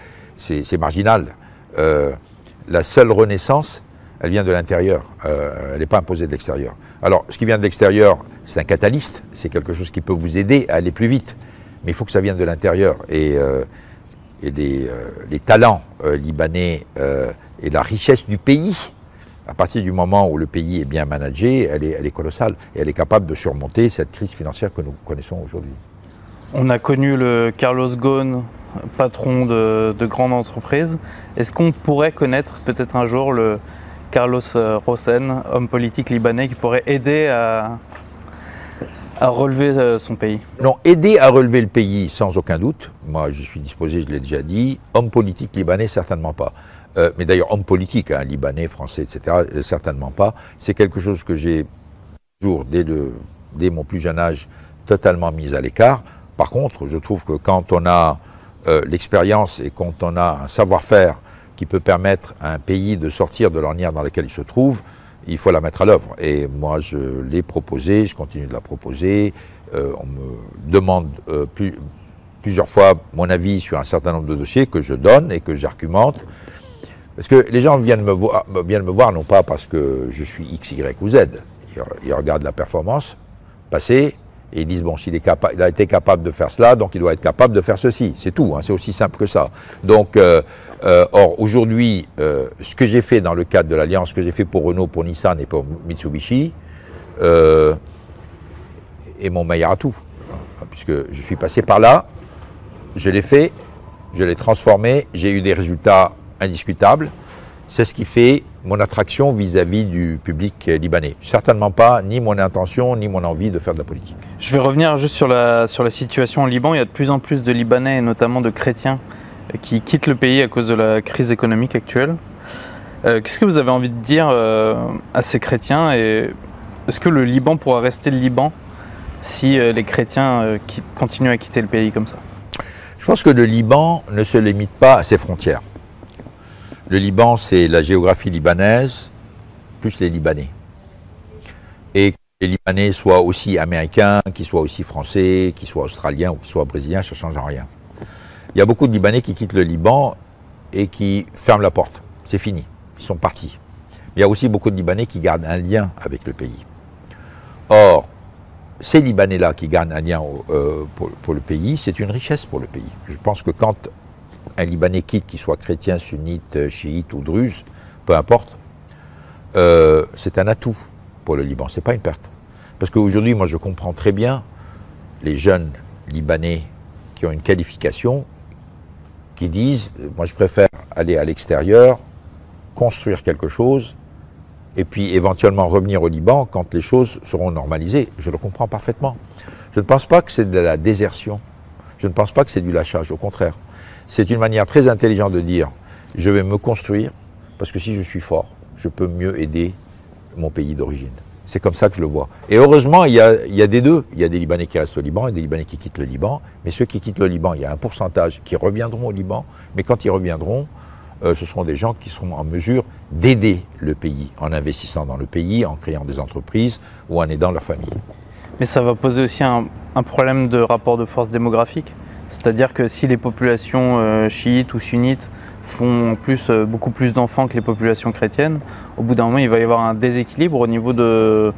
marginal. Euh, la seule renaissance, elle vient de l'intérieur, euh, elle n'est pas imposée de l'extérieur. Alors, ce qui vient de l'extérieur, c'est un catalyste, c'est quelque chose qui peut vous aider à aller plus vite. mais il faut que ça vienne de l'intérieur. Et, euh, et les, les, talents libanais et la richesse du pays, à partir du moment où le pays est bien managé, elle est, elle est colossale. Et elle est capable de surmonter cette crise financière que nous connaissons aujourd'hui. On a connu le Carlos Ghosn, patron de, de grandes entreprises. Est-ce qu'on pourrait connaître peut-être un jour le Carlos Rosen, homme politique libanais, qui pourrait aider à, à relever euh, son pays Non, aider à relever le pays, sans aucun doute. Moi, je suis disposé, je l'ai déjà dit. Homme politique libanais, certainement pas. Euh, mais d'ailleurs, homme politique, hein, libanais, français, etc., euh, certainement pas. C'est quelque chose que j'ai toujours, dès, mon plus jeune âge, totalement mis à l'écart. Par contre, je trouve que quand on a l'expérience et quand on a un savoir-faire qui peut permettre à un pays de sortir de l'ornière dans laquelle il se trouve, il faut la mettre à l'œuvre. Et moi, je l'ai proposé, je continue de la proposer. Euh, on me demande euh, plusieurs fois mon avis sur un certain nombre de dossiers que je donne et que j'argumente. Parce que les gens viennent me, voir, viennent me voir non pas parce que je suis X, Y ou Z. Ils, regardent la performance passée et ils disent, bon, s'il il a été capable de faire cela, donc il doit être capable de faire ceci. C'est tout, hein, c'est aussi simple que ça. Donc, euh, euh, or, aujourd'hui, euh, ce que j'ai fait dans le cadre de l'alliance, ce que j'ai fait pour Renault, pour Nissan et pour Mitsubishi, euh, est mon meilleur atout. Puisque je suis passé par là, je l'ai fait, je l'ai transformé, j'ai eu des résultats indiscutables. C'est ce qui fait mon attraction vis-à-vis du public libanais. Certainement pas ni mon intention, ni mon envie de faire de la politique. Je vais revenir juste sur la, sur la situation au Liban. Il y a de plus en plus de Libanais, et notamment de chrétiens, qui quittent le pays à cause de la crise économique actuelle. Euh, qu'est-ce que vous avez envie de dire euh, à ces chrétiens est-ce que le Liban pourra rester le Liban si euh, les chrétiens continuent à quitter le pays comme ça? Je pense que le Liban ne se limite pas à ses frontières. Le Liban, c'est la géographie libanaise plus les Libanais. Et que les Libanais soient aussi américains, qu'ils soient aussi français, qu'ils soient australiens ou qu'ils soient brésiliens, ça ne change en rien. Il y a beaucoup de Libanais qui quittent le Liban et qui ferment la porte. C'est fini. Ils sont partis. Il y a aussi beaucoup de Libanais qui gardent un lien avec le pays. Or, ces Libanais-là qui gardent un lien euh, pour, le pays, c'est une richesse pour le pays. Je pense que quand un Libanais quitte, qu'il soit chrétien, sunnite, chiite ou druze, peu importe, euh, c'est un atout pour le Liban, c'est pas une perte. Parce qu'aujourd'hui, moi je comprends très bien les jeunes Libanais qui ont une qualification qui disent, moi je préfère aller à l'extérieur, construire quelque chose, et puis éventuellement revenir au Liban quand les choses seront normalisées. Je le comprends parfaitement. Je ne pense pas que c'est de la désertion. Je ne pense pas que c'est du lâchage. Au contraire, c'est une manière très intelligente de dire, je vais me construire, parce que si je suis fort, je peux mieux aider mon pays d'origine. C'est comme ça que je le vois. Et heureusement, il y, a, des deux. Il y a des Libanais qui restent au Liban et des Libanais qui quittent le Liban. Mais ceux qui quittent le Liban, il y a un pourcentage qui reviendront au Liban. Mais quand ils reviendront, euh, ce seront des gens qui seront en mesure d'aider le pays en investissant dans le pays, en créant des entreprises ou en aidant leur famille. Mais ça va poser aussi un, un problème de rapport de force démographique. C'est-à-dire que si les populations euh, chiites ou sunnites font plus euh, beaucoup plus d'enfants que les populations chrétiennes, au bout d'un moment, il va y avoir un déséquilibre au niveau de,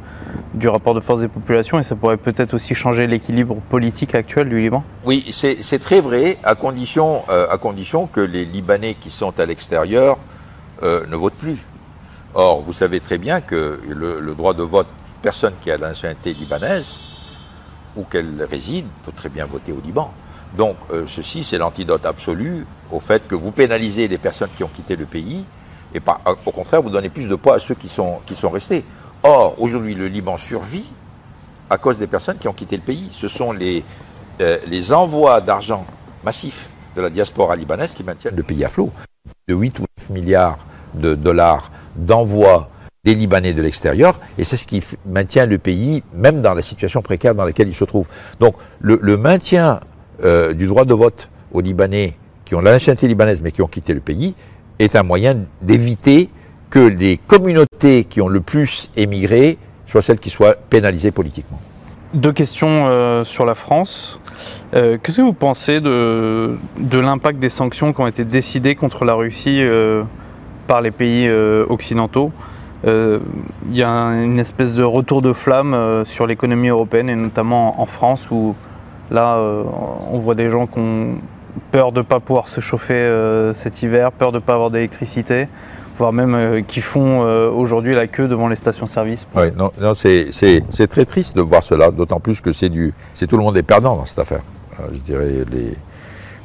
du rapport de force des populations et ça pourrait peut-être aussi changer l'équilibre politique actuel du Liban Oui, c'est très vrai, à condition, euh, à condition que les Libanais qui sont à l'extérieur euh, ne votent plus. Or, vous savez très bien que le, droit de vote, personne qui a la nationalité libanaise, ou qu'elle réside, peut très bien voter au Liban. Donc, ceci, c'est l'antidote absolu au fait que vous pénalisez les personnes qui ont quitté le pays et pas, au contraire, vous donnez plus de poids à ceux qui sont, qui sont restés. Or, aujourd'hui, le Liban survit à cause des personnes qui ont quitté le pays. Ce sont les, euh, les envois d'argent massifs de la diaspora libanaise qui maintiennent le pays à flot. De 8 ou 9 milliards de dollars d'envois des Libanais de l'extérieur, et c'est ce qui maintient le pays, même dans la situation précaire dans laquelle il se trouve. Donc, le, maintien euh, du droit de vote aux Libanais qui ont la nationalité libanaise mais qui ont quitté le pays, est un moyen d'éviter que les communautés qui ont le plus émigré soient celles qui soient pénalisées politiquement. Deux questions euh, sur la France. Euh, qu'est-ce que vous pensez de, de l'impact des sanctions qui ont été décidées contre la Russie euh, par les pays occidentaux? Il y a une espèce de retour de flamme sur l'économie européenne et notamment en France où Là, on voit des gens qui ont peur de ne pas pouvoir se chauffer euh, cet hiver, peur de ne pas avoir d'électricité, voire même euh, qui font aujourd'hui la queue devant les stations-service. Oui, non, non c'est très triste de voir cela, d'autant plus que c'est du, c'est tout le monde est perdant dans cette affaire. je dirais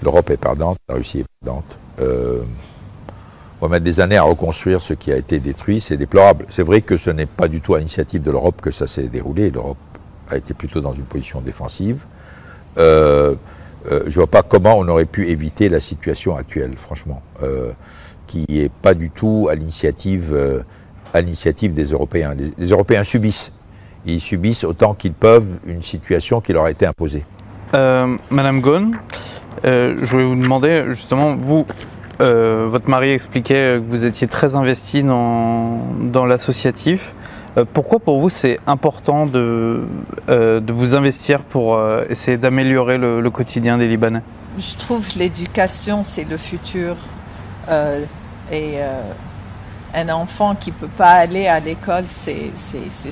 l'Europe est perdante, la Russie est perdante. on va mettre des années à reconstruire ce qui a été détruit, c'est déplorable. C'est vrai que ce n'est pas du tout à l'initiative de l'Europe que ça s'est déroulé. L'Europe a été plutôt dans une position défensive. Euh, euh, je ne vois pas comment on aurait pu éviter la situation actuelle, franchement, euh, qui n'est pas du tout à l'initiative l'initiative des Européens. Les, Européens subissent. Ils subissent autant qu'ils peuvent une situation qui leur a été imposée. Madame Ghosn, je voulais vous demander justement, vous, votre mari expliquait que vous étiez très investi dans l'associatif. Euh, pourquoi pour vous c'est important de, euh, de, vous investir pour euh, essayer d'améliorer le, quotidien des Libanais? Je trouve l'éducation c'est le futur. et un enfant qui ne peut pas aller à l'école, c'est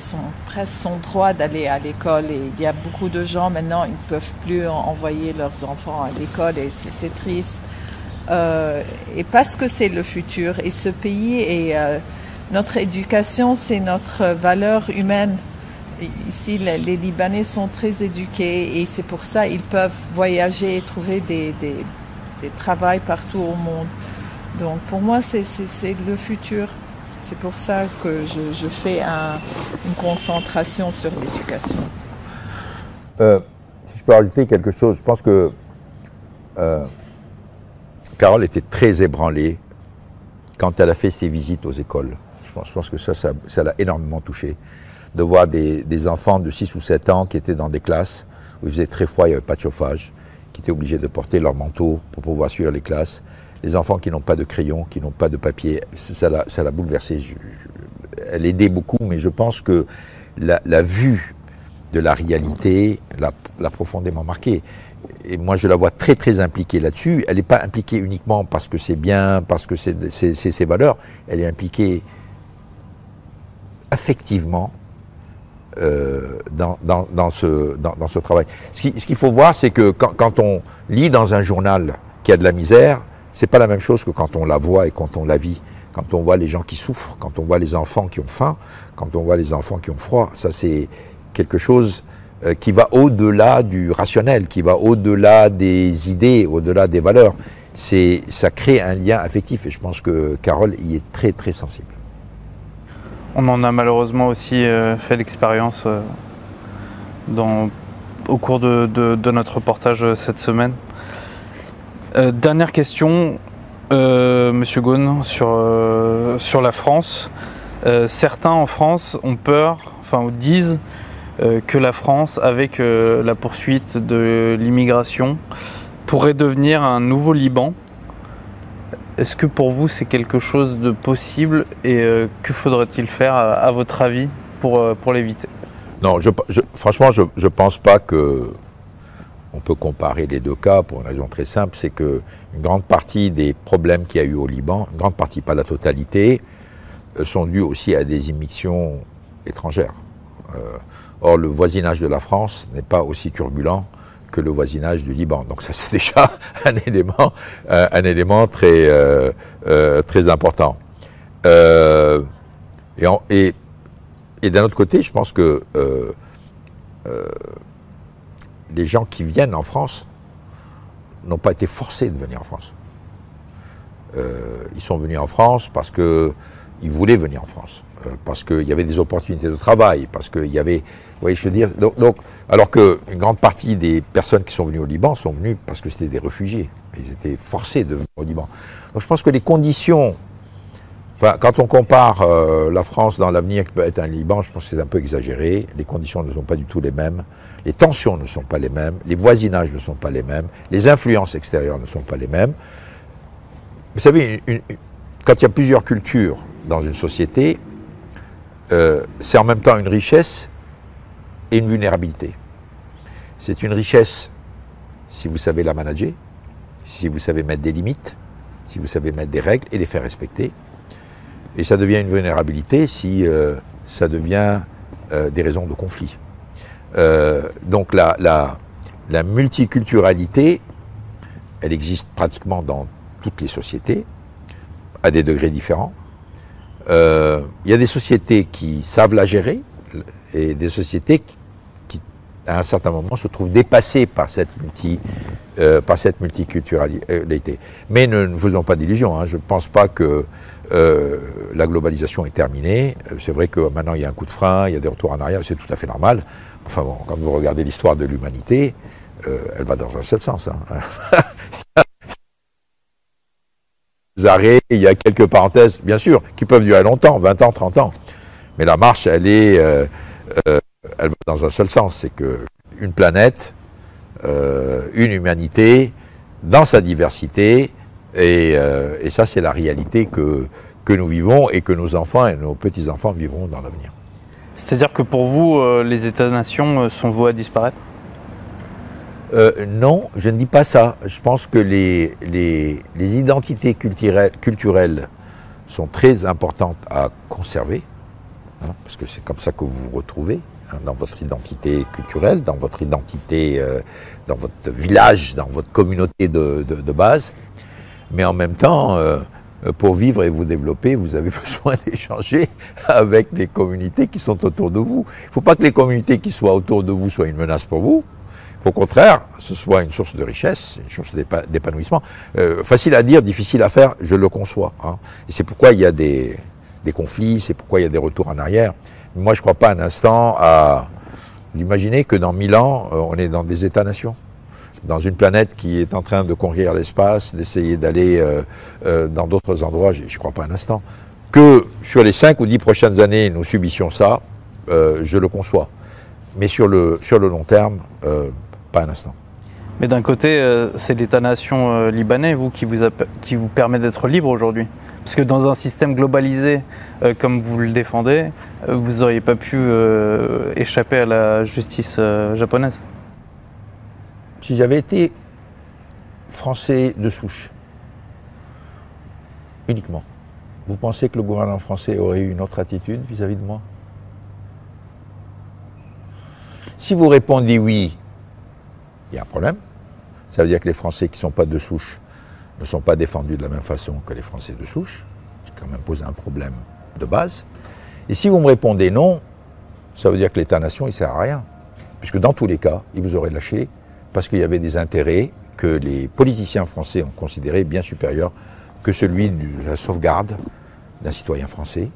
son, presque son droit d'aller à l'école. Et il y a beaucoup de gens maintenant, ils ne peuvent plus envoyer leurs enfants à l'école et c'est triste. et parce que c'est le futur et ce pays est notre éducation, c'est notre valeur humaine. Ici, les, Libanais sont très éduqués et c'est pour ça qu'ils peuvent voyager et trouver des, des, travails partout au monde. Donc pour moi, c'est le futur. C'est pour ça que je, fais une concentration sur l'éducation. Euh, si je peux rajouter quelque chose, je pense que euh, Carole était très ébranlée quand elle a fait ses visites aux écoles. Je pense que ça, ça, l'a énormément touché. De voir des, enfants de 6 ou 7 ans qui étaient dans des classes où il faisait très froid, il n'y avait pas de chauffage, qui étaient obligés de porter leur manteau pour pouvoir suivre les classes. Les enfants qui n'ont pas de crayon, qui n'ont pas de papier, ça l'a, l'a bouleversé. elle aidait beaucoup, mais je pense que la, vue de la réalité l'a, profondément marquée et moi je la vois très très impliquée là-dessus. Elle n'est pas impliquée uniquement parce que c'est bien, parce que c'est ses valeurs, elle est impliquée effectivement euh, dans, ce, travail. Ce qu'il faut voir, c'est que quand, on lit dans un journal qu'il y a de la misère, c'est pas la même chose que quand on la voit et quand on la vit. Quand on voit les gens qui souffrent, quand on voit les enfants qui ont faim, quand on voit les enfants qui ont froid, ça c'est quelque chose euh, qui va au-delà du rationnel, qui va au-delà des idées, au-delà des valeurs. Ça crée un lien affectif et je pense que Carole y est très très sensible. On en a malheureusement aussi euh, fait l'expérience euh, au cours de, notre reportage euh, cette semaine. dernière question, Monsieur sur, sur la France. certains en France ont peur, enfin disent que la France, avec la poursuite de l'immigration, pourrait devenir un nouveau Liban est-ce que pour vous c'est quelque chose de possible et euh, que faudrait-il faire à, votre avis pour, euh, l'éviter? Non, franchement je ne pense pas que on peut comparer les deux cas pour une raison très simple, c'est que une grande partie des problèmes qu'il y a eu au Liban, une grande partie, pas la totalité, euh, sont dus aussi à des immixtions étrangères. or, le voisinage de la France n'est pas aussi turbulent que le voisinage du Liban. Donc ça c'est déjà un élément, euh, élément très, euh, euh, très important. et, d'un autre côté, je pense que les gens qui viennent en France n'ont pas été forcés de venir en France. ils sont venus en France parce qu'ils voulaient venir en France, parce qu'il y avait des opportunités de travail, parce qu'il y avait oui, je veux dire? Donc, alors qu'une grande partie des personnes qui sont venues au Liban sont venues parce que c'était des réfugiés. Ils étaient forcés de venir au Liban. Donc je pense que les conditions. Quand on compare euh, la France dans l'avenir qui peut être un Liban, je pense que c'est un peu exagéré. Les conditions ne sont pas du tout les mêmes. Les tensions ne sont pas les mêmes. Les voisinages ne sont pas les mêmes. Les influences extérieures ne sont pas les mêmes. Vous savez, quand il y a plusieurs cultures dans une société, euh, c'est en même temps une richesse et une vulnérabilité. C'est une richesse si vous savez la manager, si vous savez mettre des limites, si vous savez mettre des règles et les faire respecter. Et ça devient une vulnérabilité si euh, ça devient euh, des raisons de conflit. Euh, donc la, la, la multiculturalité, elle existe pratiquement dans toutes les sociétés, à des degrés différents. Il y a des sociétés qui savent la gérer et des sociétés à un certain moment, se trouvent dépassées par cette, multi, euh, par cette multiculturalité. Mais ne nous faisons pas d'illusions. Hein. Je ne pense pas que euh, la globalisation est terminée. C'est vrai que maintenant il y a un coup de frein, il y a des retours en arrière, c'est tout à fait normal. Enfin bon, quand vous regardez l'histoire de l'humanité, euh, elle va dans un seul sens. Hein. arrêts, il y a quelques parenthèses, bien sûr, qui peuvent durer longtemps, 20 ans, 30 ans. Mais la marche, elle est, euh, euh, elle va dans un seul sens, c'est que une planète, une humanité, dans sa diversité, et, ça, c'est la réalité que, que nous vivons et que nos enfants et nos petits-enfants vivront dans l'avenir. C'est-à-dire que pour vous, les États-nations sont voués à disparaître? Euh, non, je ne dis pas ça. Je pense que les, les, identités culturelles, culturelles, sont très importantes à conserver, hein, parce que c'est comme ça que vous vous retrouvez dans votre identité culturelle, dans votre identité, euh, dans votre village, dans votre communauté de, base. Mais en même temps, euh, pour vivre et vous développer, vous avez besoin d'échanger avec les communautés qui sont autour de vous. Il ne faut pas que les communautés qui soient autour de vous soient une menace pour vous. Au contraire, ce soit une source de richesse, une source d'épanouissement. Euh, facile à dire, difficile à faire, je le conçois. Hein. C'est pourquoi il y a des, conflits, c'est pourquoi il y a des retours en arrière. Moi, je ne crois pas un instant à imaginer que dans mille ans, euh, on est dans des États-nations dans une planète qui est en train de conquérir l'espace, d'essayer d'aller euh, dans d'autres endroits, je ne crois pas un instant. Que sur les cinq ou dix prochaines années, nous subissions ça, je le conçois. Mais sur le, sur le long terme, un instant. Mais d'un côté, euh, c'est l'État-nation euh, libanais, vous, qui vous, qui vous permet d'être libre aujourd'hui. Parce que dans un système globalisé euh, comme vous le défendez, vous n'auriez pas pu échapper à la justice japonaise. Si j'avais été français de souche, uniquement, vous pensez que le gouvernement français aurait eu une autre attitude vis à -vis de moi? Si vous répondez oui, il y a un problème. Ça veut dire que les Français qui ne sont pas de souche ne sont pas défendus de la même façon que les Français de souche, ce qui quand même pose un problème de base. Et si vous me répondez non, ça veut dire que l'État-nation, il ne sert à rien. Puisque dans tous les cas, il vous aurait lâché parce qu'il y avait des intérêts que les politiciens français ont considérés bien supérieurs que celui de la sauvegarde d'un citoyen français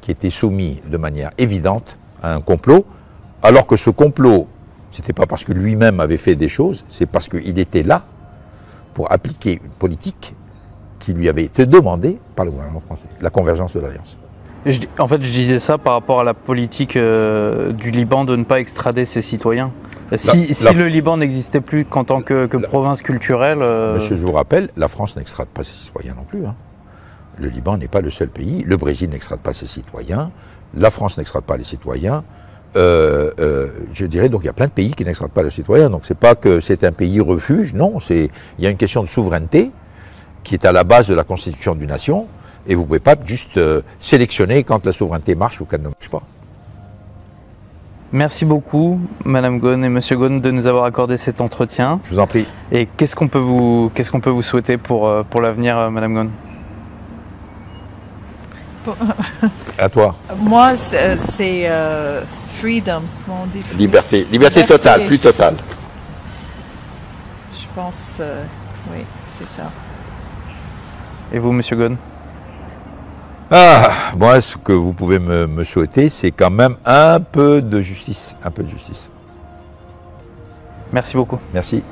qui était soumis de manière évidente à un complot, alors que ce complot n'était pas parce que lui-même avait fait des choses, c'est parce qu'il était là pour appliquer une politique qui lui avait été demandée par le gouvernement français, la convergence de l'Alliance. En fait, je disais ça par rapport à la politique euh, du Liban de ne pas extrader ses citoyens. Si, le Liban n'existait plus qu'en tant que, province culturelle. Euh, Monsieur, je vous rappelle, la France n'extrade pas ses citoyens non plus. Hein. Le Liban n'est pas le seul pays. Le Brésil n'extrade pas ses citoyens. La France n'extrade pas les citoyens. Euh, euh, je dirais donc il y a plein de pays qui n'extractent pas leurs citoyens. Donc c'est pas que c'est un pays refuge, non. C'est il y a une question de souveraineté qui est à la base de la constitution d'une nation, et vous pouvez pas juste euh, sélectionner quand la souveraineté marche ou qu'elle ne marche pas. Merci beaucoup, Madame Ghosn et Monsieur Ghosn, de nous avoir accordé cet entretien. Je vous en prie. Et qu'est-ce qu'on peut vous qu'est-ce qu'on peut vous souhaiter pour pour l'avenir, Madame Ghosn? À toi. Moi, c'est euh, freedom, on dit? Liberté. Liberté totale, plus totale. Je pense, euh, oui, c'est ça. Et vous, Monsieur Gon Ah, moi, ce que vous pouvez me, me souhaiter, c'est quand même un peu de justice, un peu de justice. Merci beaucoup. Merci.